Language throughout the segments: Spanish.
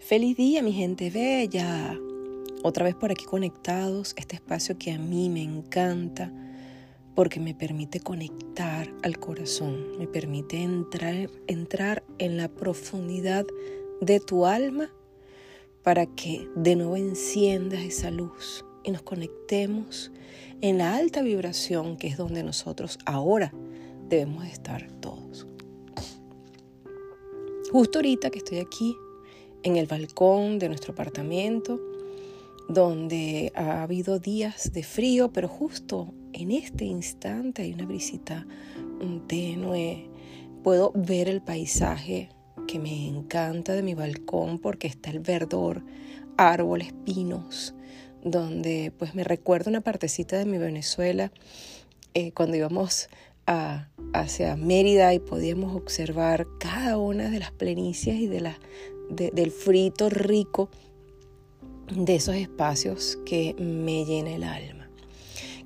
Feliz día, mi gente bella. Otra vez por aquí conectados, este espacio que a mí me encanta porque me permite conectar al corazón, me permite entrar, entrar en la profundidad de tu alma para que de nuevo enciendas esa luz y nos conectemos en la alta vibración que es donde nosotros ahora debemos estar todos. Justo ahorita que estoy aquí en el balcón de nuestro apartamento, donde ha habido días de frío, pero justo en este instante hay una brisita tenue. Puedo ver el paisaje que me encanta de mi balcón porque está el verdor, árboles, pinos, donde pues me recuerda una partecita de mi Venezuela eh, cuando íbamos hacia Mérida y podíamos observar cada una de las plenicias y de del frito rico de esos espacios que me llena el alma.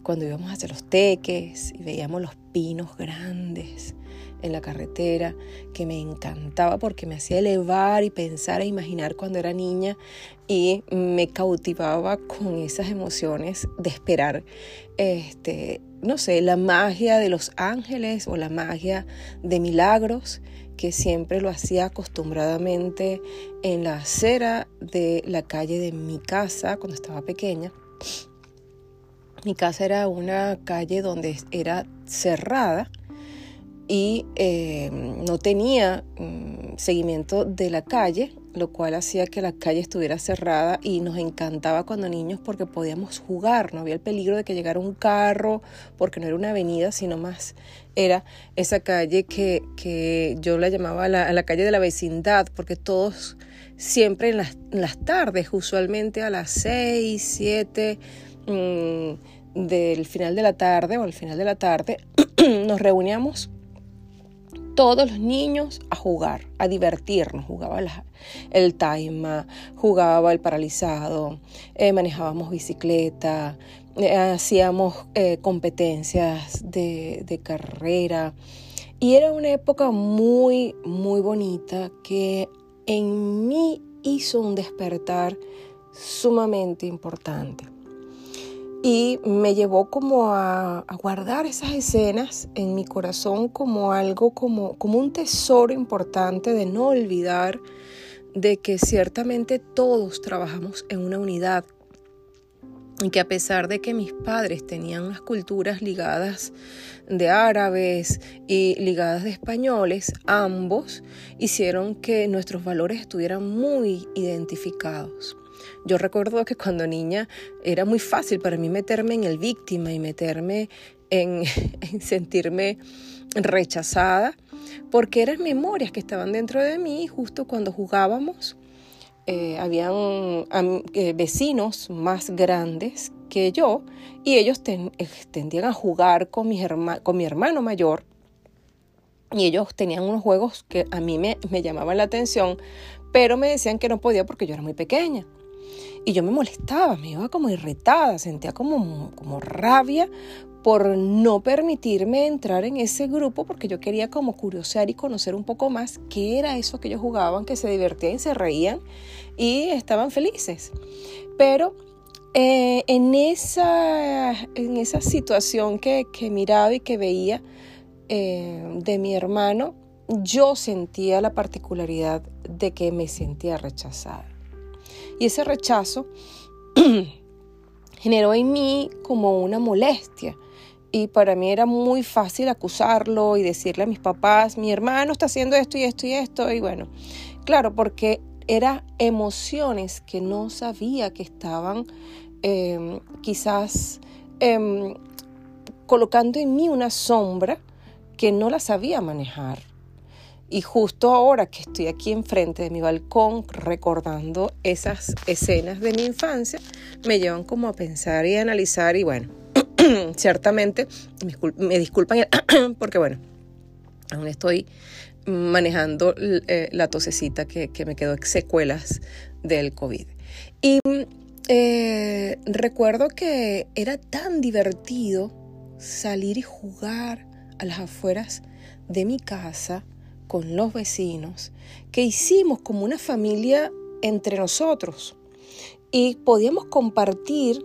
Cuando íbamos hacia los teques y veíamos los pinos grandes en la carretera, que me encantaba porque me hacía elevar y pensar e imaginar cuando era niña y me cautivaba con esas emociones de esperar, este, no sé, la magia de los ángeles o la magia de milagros que siempre lo hacía acostumbradamente en la acera de la calle de mi casa cuando estaba pequeña. Mi casa era una calle donde era cerrada y eh, no tenía mm, seguimiento de la calle, lo cual hacía que la calle estuviera cerrada y nos encantaba cuando niños porque podíamos jugar, no había el peligro de que llegara un carro, porque no era una avenida, sino más era esa calle que, yo la llamaba la, la, calle de la vecindad, porque todos siempre en las, las tardes, usualmente a las 6, 7 mm, del final de la tarde o al final de la tarde, nos reuníamos todos los niños a jugar, a divertirnos. Jugaba el taima, jugaba el paralizado, eh, manejábamos bicicleta, eh, hacíamos eh, competencias de, de carrera. Y era una época muy, muy bonita que en mí hizo un despertar sumamente importante y me llevó como a, guardar esas escenas en mi corazón como algo, como, como un tesoro importante de no olvidar de que ciertamente todos trabajamos en una unidad y que a pesar de que mis padres tenían unas culturas ligadas de árabes y ligadas de españoles, ambos hicieron que nuestros valores estuvieran muy identificados. Yo recuerdo que cuando niña era muy fácil para mí meterme en el víctima y meterme en, sentirme rechazada, porque eran memorias que estaban dentro de mí justo cuando jugábamos. Eh, habían vecinos más grandes que yo y ellos eh, tendían a jugar con, con mi hermano mayor y ellos tenían unos juegos que a mí me llamaban la atención, pero me decían que no podía porque yo era muy pequeña. Y yo me molestaba, me iba como irritada, sentía como, como rabia por no permitirme entrar en ese grupo porque yo quería como curiosear y conocer un poco más qué era eso que ellos jugaban, que se divertían, se reían y estaban felices. Pero eh, en, esa, en esa situación que, miraba y que veía eh, de mi hermano, yo sentía la particularidad de que me sentía rechazada. Y ese rechazo generó en mí como una molestia. Y para mí era muy fácil acusarlo y decirle a mis papás, mi hermano está haciendo esto y esto y esto. Y bueno, claro, porque eran emociones que no sabía que estaban em, quizás em, colocando en mí una sombra que no la sabía manejar. Y justo ahora que estoy aquí enfrente de mi balcón recordando esas escenas de mi infancia, me llevan como a pensar y a analizar y bueno, ciertamente me disculpan porque bueno, aún estoy manejando eh, la tosecita que, me quedó secuelas del COVID. Y eh, recuerdo que era tan divertido salir y jugar a las afueras de mi casa con los vecinos, que hicimos como una familia entre nosotros y podíamos compartir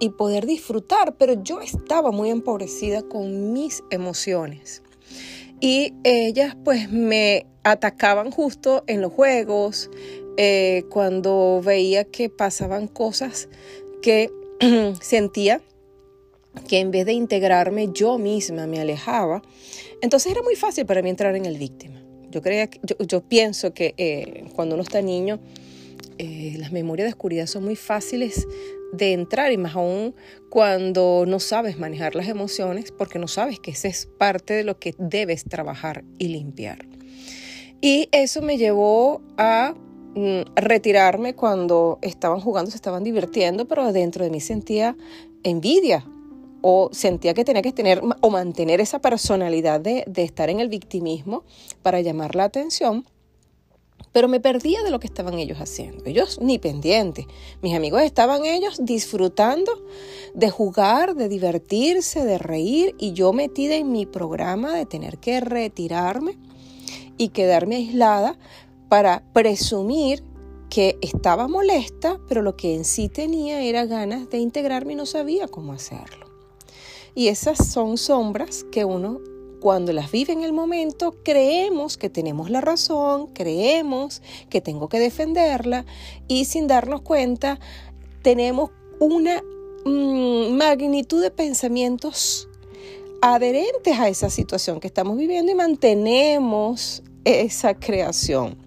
y poder disfrutar, pero yo estaba muy empobrecida con mis emociones. Y ellas pues me atacaban justo en los juegos, eh, cuando veía que pasaban cosas que sentía que en vez de integrarme yo misma me alejaba, entonces era muy fácil para mí entrar en el víctima. Yo, creía, yo, pienso que eh, cuando uno está niño, eh, las memorias de oscuridad son muy fáciles de entrar y más aún cuando no sabes manejar las emociones porque no sabes que esa es parte de lo que debes trabajar y limpiar. Y eso me llevó a Mm, retirarme cuando estaban jugando, se estaban divirtiendo, pero dentro de mí sentía envidia o sentía que tenía que tener o mantener esa personalidad de, de estar en el victimismo para llamar la atención pero me perdía de lo que estaban ellos haciendo. Ellos ni pendientes. Mis amigos estaban ellos disfrutando de jugar, de divertirse, de reír y yo metida en mi programa de tener que retirarme y quedarme aislada para presumir que estaba molesta, pero lo que en sí tenía era ganas de integrarme y no sabía cómo hacerlo. Y esas son sombras que uno cuando las vive en el momento, creemos que tenemos la razón, creemos que tengo que defenderla y sin darnos cuenta tenemos una mm, magnitud de pensamientos adherentes a esa situación que estamos viviendo y mantenemos esa creación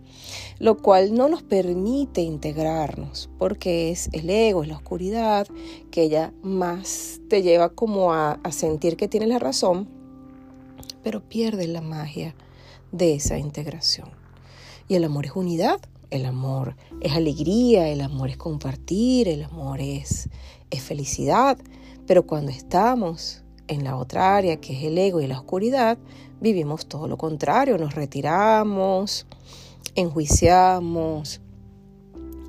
lo cual no nos permite integrarnos, porque es el ego, es la oscuridad, que ella más te lleva como a, sentir que tienes la razón, pero pierde la magia de esa integración. Y el amor es unidad, el amor es alegría, el amor es compartir, el amor es, es felicidad, pero cuando estamos en la otra área, que es el ego y la oscuridad, vivimos todo lo contrario, nos retiramos, enjuiciamos,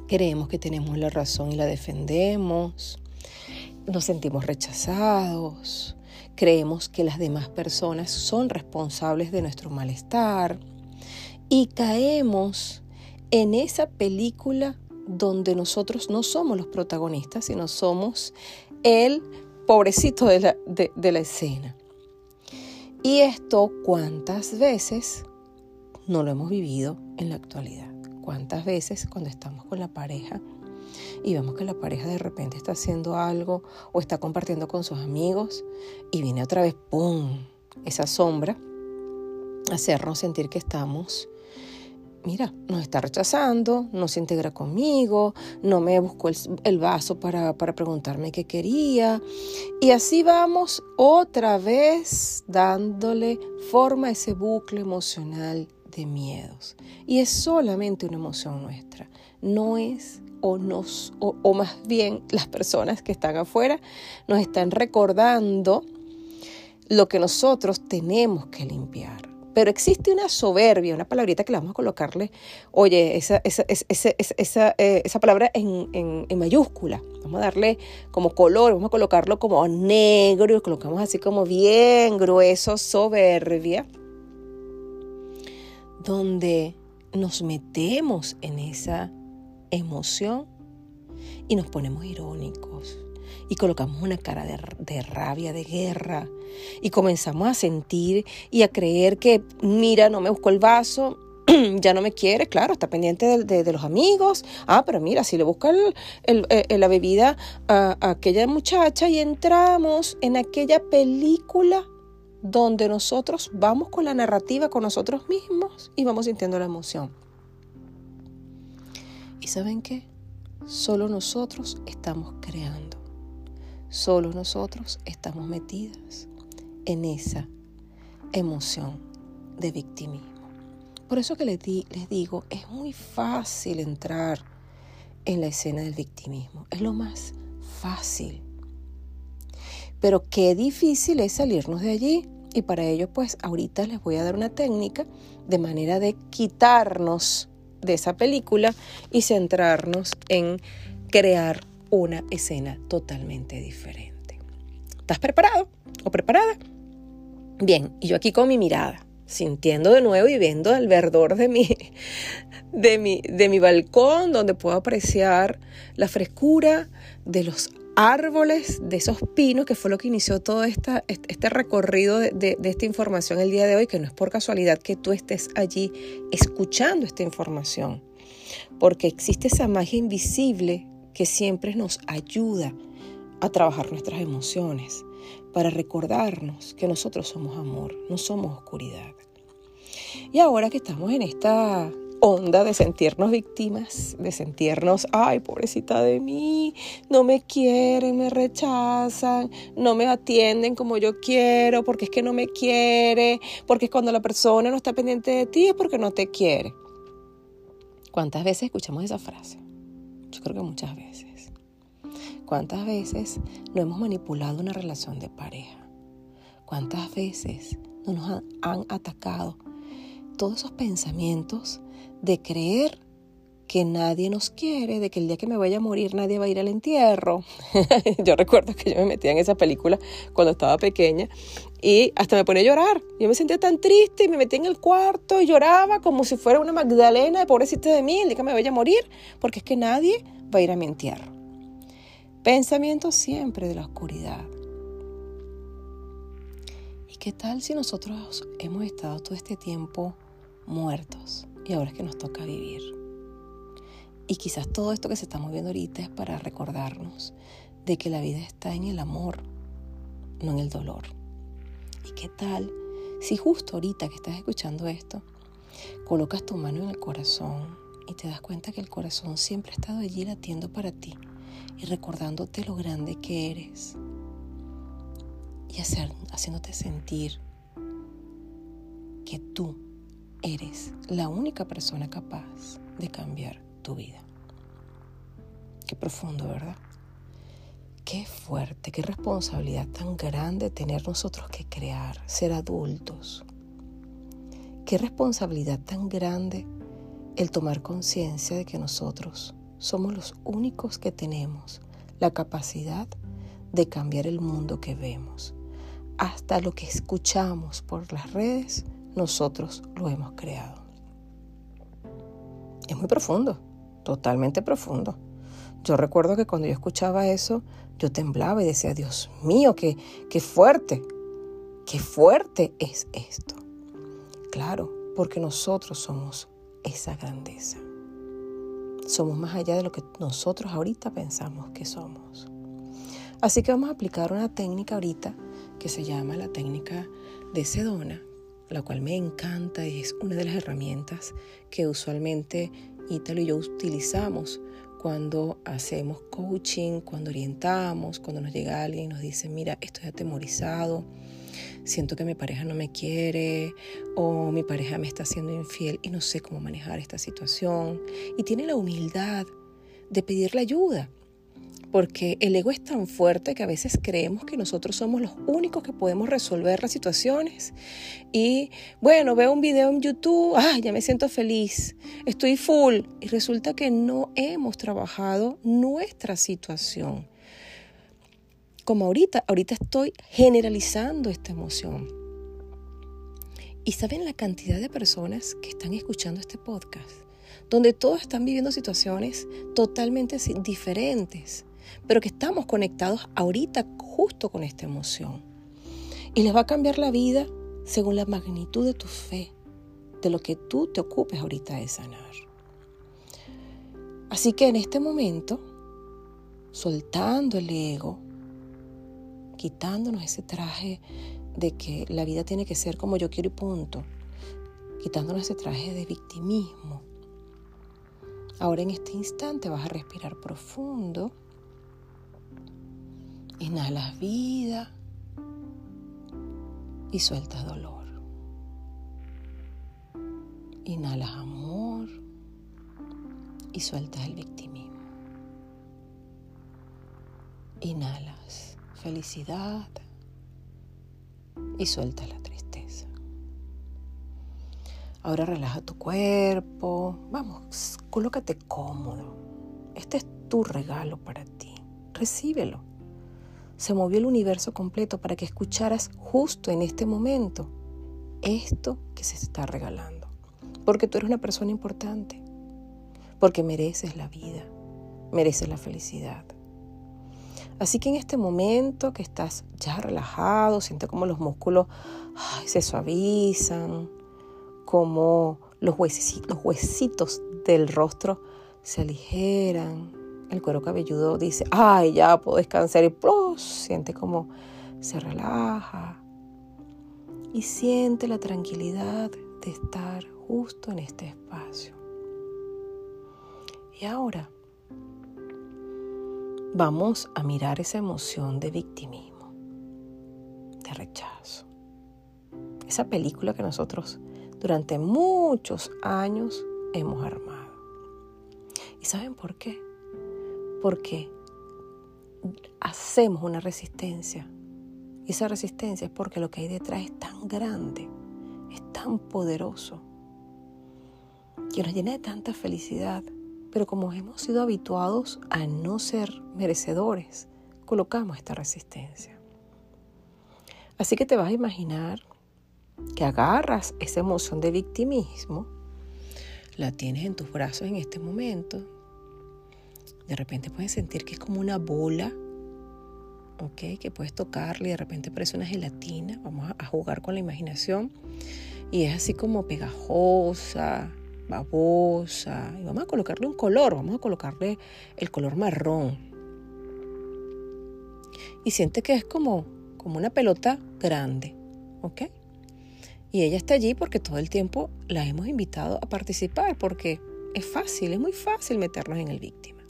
creemos que tenemos la razón y la defendemos, nos sentimos rechazados, creemos que las demás personas son responsables de nuestro malestar y caemos en esa película donde nosotros no somos los protagonistas, sino somos el pobrecito de la, de la escena. Y esto cuántas veces no lo hemos vivido en la actualidad. ¿Cuántas veces cuando estamos con la pareja y vemos que la pareja de repente está haciendo algo o está compartiendo con sus amigos y viene otra vez, ¡pum!, esa sombra, hacernos sentir que estamos mira, nos está rechazando, no se integra conmigo, no me buscó el, vaso para, para, preguntarme qué quería. Y así vamos otra vez dándole forma a ese bucle emocional de miedos. Y es solamente una emoción nuestra. No es o nos, o, más bien las personas que están afuera nos están recordando lo que nosotros tenemos que limpiar. Pero existe una soberbia, una palabrita que le vamos a colocarle, oye, esa, esa, esa, esa, eh, palabra en, en, en, mayúscula. Vamos a darle como color, vamos a colocarlo como negro, y colocamos así como bien grueso, soberbia donde nos metemos en esa emoción y nos ponemos irónicos y colocamos una cara de, rabia, de guerra y comenzamos a sentir y a creer que, mira, no me buscó el vaso, ya no me quiere, claro, está pendiente de, los amigos. Ah, pero mira, si le busca el, la bebida a, a, aquella muchacha y entramos en aquella película donde nosotros vamos con la narrativa con nosotros mismos y vamos sintiendo la emoción. ¿Y saben qué? Solo nosotros estamos creando. Solo nosotros estamos metidas en esa emoción de victimismo. Por eso que les, les digo, es muy fácil entrar en la escena del victimismo. Es lo más fácil. Pero qué difícil es salirnos de allí. Y para ello, pues ahorita les voy a dar una técnica de manera de quitarnos de esa película y centrarnos en crear una escena totalmente diferente. ¿Estás preparado o preparada? Bien, y yo aquí con mi mirada. sintiendo de nuevo y viendo el verdor de mi, de mi, de mi balcón, donde puedo apreciar la frescura de los árboles, de esos pinos, que fue lo que inició todo este recorrido de, de, esta información el día de hoy, que no es por casualidad que tú estés allí escuchando esta información, porque existe esa magia invisible que siempre nos ayuda a trabajar nuestras emociones, para recordarnos que nosotros somos amor, no somos oscuridad. Y ahora que estamos en esta onda de sentirnos víctimas, de sentirnos, ay, pobrecita de mí, no me quieren, me rechazan, no me atienden como yo quiero, porque es que no me quiere, porque es cuando la persona no está pendiente de ti es porque no te quiere. ¿Cuántas veces escuchamos esa frase? Yo creo que muchas veces. ¿Cuántas veces no hemos manipulado una relación de pareja? ¿Cuántas veces no nos han atacado todos esos pensamientos de creer que nadie nos quiere, de que el día que me vaya a morir nadie va a ir al entierro. yo recuerdo que yo me metía en esa película cuando estaba pequeña y hasta me ponía a llorar. Yo me sentía tan triste y me metía en el cuarto y lloraba como si fuera una Magdalena de pobrecita de mí, el día que me vaya a morir, porque es que nadie va a ir a mi entierro. Pensamiento siempre de la oscuridad. ¿Y qué tal si nosotros hemos estado todo este tiempo muertos y ahora es que nos toca vivir. Y quizás todo esto que se está moviendo ahorita es para recordarnos de que la vida está en el amor, no en el dolor. ¿Y qué tal si justo ahorita que estás escuchando esto, colocas tu mano en el corazón y te das cuenta que el corazón siempre ha estado allí latiendo para ti y recordándote lo grande que eres y hacer, haciéndote sentir que tú eres la única persona capaz de cambiar tu vida. Qué profundo, ¿verdad? Qué fuerte, qué responsabilidad tan grande tener nosotros que crear, ser adultos. Qué responsabilidad tan grande el tomar conciencia de que nosotros somos los únicos que tenemos la capacidad de cambiar el mundo que vemos. Hasta lo que escuchamos por las redes nosotros lo hemos creado. Es muy profundo, totalmente profundo. Yo recuerdo que cuando yo escuchaba eso, yo temblaba y decía, Dios mío, qué, qué fuerte, qué fuerte es esto. Claro, porque nosotros somos esa grandeza. Somos más allá de lo que nosotros ahorita pensamos que somos. Así que vamos a aplicar una técnica ahorita que se llama la técnica de Sedona, la cual me encanta y es una de las herramientas que usualmente Ítalo y yo utilizamos cuando hacemos coaching, cuando orientamos, cuando nos llega alguien y nos dice, mira, estoy atemorizado, siento que mi pareja no me quiere o mi pareja me está haciendo infiel y no sé cómo manejar esta situación. Y tiene la humildad de pedirle ayuda porque el ego es tan fuerte que a veces creemos que nosotros somos los únicos que podemos resolver las situaciones. Y bueno, veo un video en YouTube, ah, ya me siento feliz, estoy full. Y resulta que no hemos trabajado nuestra situación. Como ahorita, ahorita estoy generalizando esta emoción. Y saben la cantidad de personas que están escuchando este podcast, donde todos están viviendo situaciones totalmente diferentes pero que estamos conectados ahorita justo con esta emoción. Y les va a cambiar la vida según la magnitud de tu fe, de lo que tú te ocupes ahorita de sanar. Así que en este momento, soltando el ego, quitándonos ese traje de que la vida tiene que ser como yo quiero y punto, quitándonos ese traje de victimismo. Ahora en este instante vas a respirar profundo Inhalas vida y sueltas dolor. Inhalas amor y sueltas el victimismo. Inhalas felicidad y sueltas la. Ahora relaja tu cuerpo. Vamos, colócate cómodo. Este es tu regalo para ti. Recíbelo se movió el universo completo para que escucharas justo en este momento esto que se está regalando. Porque tú eres una persona importante. Porque mereces la vida. Mereces la felicidad. Así que en este momento que estás ya relajado, siente como los músculos se suavizan, como los huesitos, del rostro se aligeran, el cuero cabelludo dice, ay, ya puedo descansar y plus, siente como se relaja y siente la tranquilidad de estar justo en este espacio. Y ahora vamos a mirar esa emoción de victimismo, de rechazo. Esa película que nosotros durante muchos años hemos armado. ¿Y saben por qué? Porque hacemos una resistencia. Y esa resistencia es porque lo que hay detrás es tan grande, es tan poderoso, que nos llena de tanta felicidad. Pero como hemos sido habituados a no ser merecedores, colocamos esta resistencia. Así que te vas a imaginar que agarras esa emoción de victimismo, la tienes en tus brazos en este momento, de repente puedes sentir que es como una bola, ¿ok? Que puedes tocarle y de repente parece una gelatina. Vamos a jugar con la imaginación. Y es así como pegajosa, babosa. Y vamos a colocarle un color, vamos a colocarle el color marrón. Y siente que es como, como una pelota grande, ¿ok? Y ella está allí porque todo el tiempo la hemos invitado a participar, porque es fácil, es muy fácil meternos en el víctima.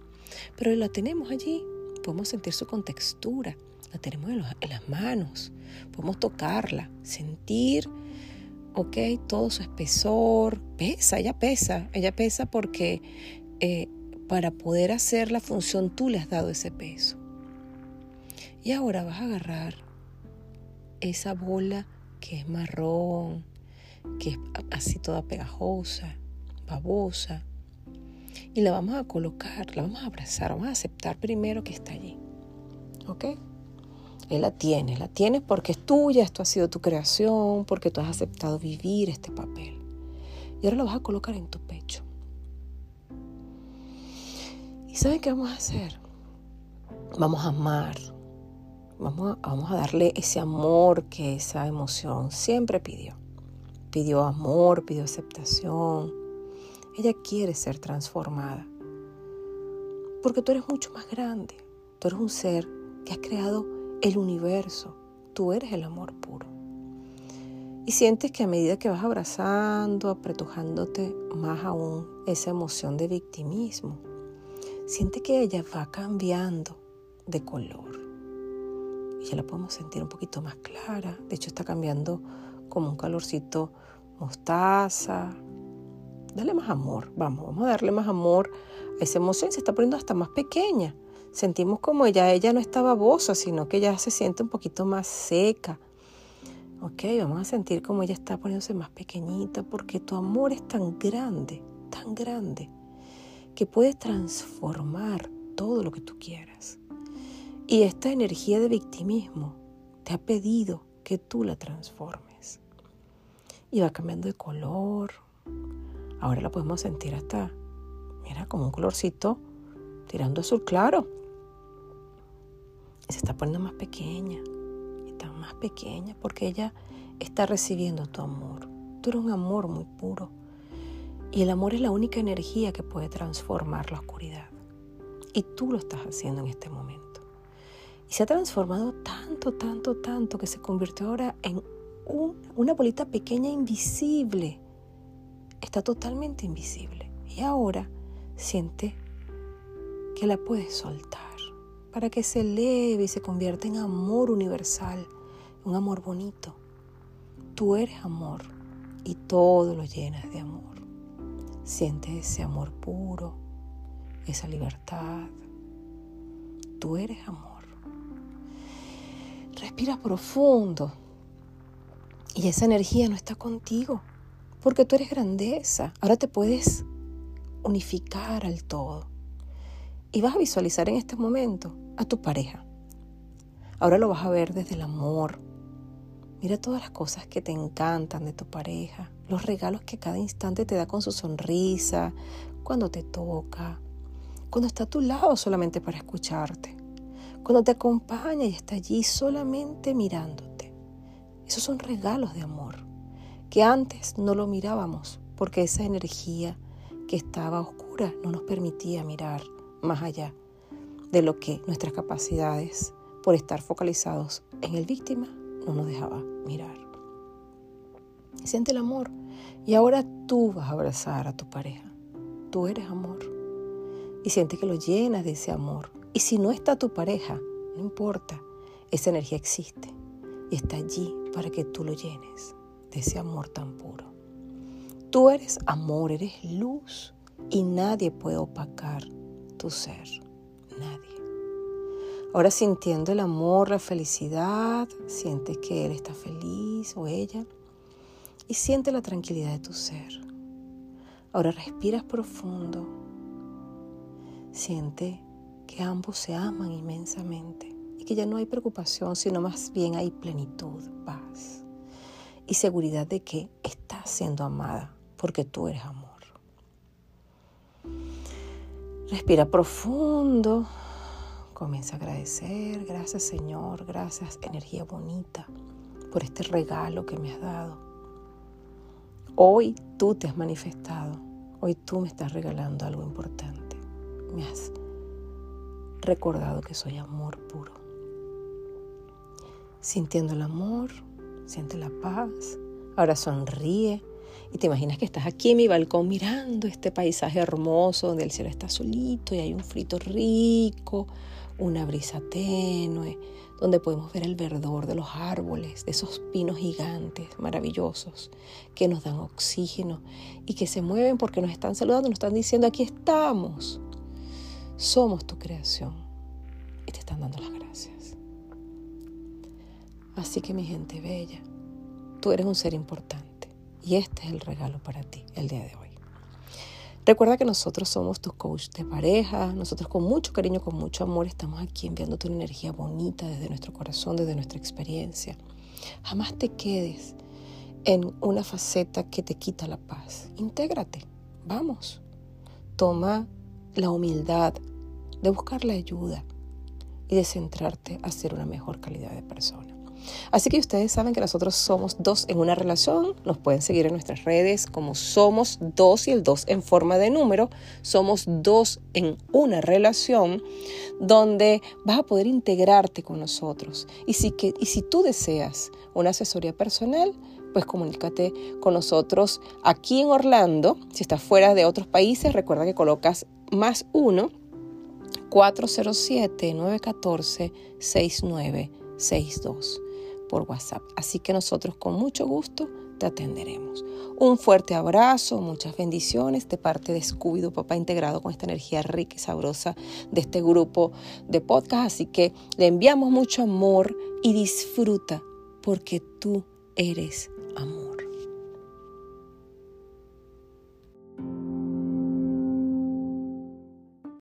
Pero la tenemos allí, podemos sentir su contextura, la tenemos en, las manos, podemos tocarla, sentir, ok, todo su espesor, pesa, ella pesa, ella pesa porque eh, para poder hacer la función tú le has dado ese peso. Y ahora vas a agarrar esa bola que es marrón, que es así toda pegajosa, babosa, y la vamos a colocar, la vamos a abrazar, vamos a aceptar primero que está allí. ¿Ok? Él la tiene, la tienes porque es tuya, esto ha sido tu creación, porque tú has aceptado vivir este papel. Y ahora lo vas a colocar en tu pecho. ¿Y saben qué vamos a hacer? Vamos a amar. Vamos a, vamos a darle ese amor que esa emoción siempre pidió. Pidió amor, pidió aceptación, ella quiere ser transformada. Porque tú eres mucho más grande. Tú eres un ser que has creado el universo. Tú eres el amor puro. Y sientes que a medida que vas abrazando, apretujándote más aún esa emoción de victimismo, siente que ella va cambiando de color. Ya la podemos sentir un poquito más clara. De hecho, está cambiando como un calorcito mostaza, dale más amor, vamos, vamos a darle más amor a esa emoción, se está poniendo hasta más pequeña. Sentimos como ella, ella no está babosa, sino que ella se siente un poquito más seca. Ok, vamos a sentir como ella está poniéndose más pequeñita, porque tu amor es tan grande, tan grande, que puedes transformar todo lo que tú quieras. Y esta energía de victimismo te ha pedido que tú la transformes. Y va cambiando de color, Ahora la podemos sentir hasta, mira, como un colorcito tirando azul claro. Y se está poniendo más pequeña. Está más pequeña porque ella está recibiendo tu amor. Tú eres un amor muy puro. Y el amor es la única energía que puede transformar la oscuridad. Y tú lo estás haciendo en este momento. Y se ha transformado tanto, tanto, tanto que se convirtió ahora en una bolita pequeña invisible está totalmente invisible. Y ahora siente que la puedes soltar para que se eleve y se convierta en amor universal, un amor bonito. Tú eres amor y todo lo llenas de amor. Siente ese amor puro, esa libertad. Tú eres amor. Respira profundo y esa energía no está contigo porque tú eres grandeza. Ahora te puedes unificar al todo. Y vas a visualizar en este momento a tu pareja. Ahora lo vas a ver desde el amor. Mira todas las cosas que te encantan de tu pareja, los regalos que cada instante te da con su sonrisa, cuando te toca, cuando está a tu lado solamente para escucharte, cuando te acompaña y está allí solamente mirándote. Esos son regalos de amor que antes no lo mirábamos porque esa energía que estaba oscura no nos permitía mirar más allá de lo que nuestras capacidades por estar focalizados en el víctima no nos dejaba mirar. Siente el amor y ahora tú vas a abrazar a tu pareja. Tú eres amor y siente que lo llenas de ese amor. Y si no está tu pareja, no importa, esa energía existe y está allí para que tú lo llenes de ese amor tan puro. Tú eres amor, eres luz y nadie puede opacar tu ser, nadie. Ahora sintiendo el amor, la felicidad, sientes que él está feliz o ella y siente la tranquilidad de tu ser. Ahora respiras profundo, siente que ambos se aman inmensamente y que ya no hay preocupación, sino más bien hay plenitud, paz y seguridad de que estás siendo amada porque tú eres amor. Respira profundo. Comienza a agradecer. Gracias Señor. Gracias energía bonita por este regalo que me has dado. Hoy tú te has manifestado. Hoy tú me estás regalando algo importante. Me has recordado que soy amor puro. Sintiendo el amor, siente la paz. Ahora sonríe y te imaginas que estás aquí en mi balcón mirando este paisaje hermoso donde el cielo está solito y hay un frito rico, una brisa tenue, donde podemos ver el verdor de los árboles, de esos pinos gigantes maravillosos que nos dan oxígeno y que se mueven porque nos están saludando, nos están diciendo aquí estamos. Somos tu creación y te están dando las gracias. Así que mi gente bella, tú eres un ser importante y este es el regalo para ti el día de hoy. Recuerda que nosotros somos tus coach de pareja, nosotros con mucho cariño, con mucho amor estamos aquí enviándote una energía bonita desde nuestro corazón, desde nuestra experiencia. Jamás te quedes en una faceta que te quita la paz. Intégrate, vamos. Toma la humildad de buscar la ayuda y de centrarte a ser una mejor calidad de persona. Así que ustedes saben que nosotros somos dos en una relación. Nos pueden seguir en nuestras redes como somos dos y el dos en forma de número. Somos dos en una relación donde vas a poder integrarte con nosotros. Y si, que, y si tú deseas una asesoría personal, pues comunícate con nosotros aquí en Orlando. Si estás fuera de otros países, recuerda que colocas más uno 407 914 6962 por WhatsApp. Así que nosotros con mucho gusto te atenderemos. Un fuerte abrazo, muchas bendiciones de parte de Scooby Papá integrado con esta energía rica y sabrosa de este grupo de podcast. Así que le enviamos mucho amor y disfruta porque tú eres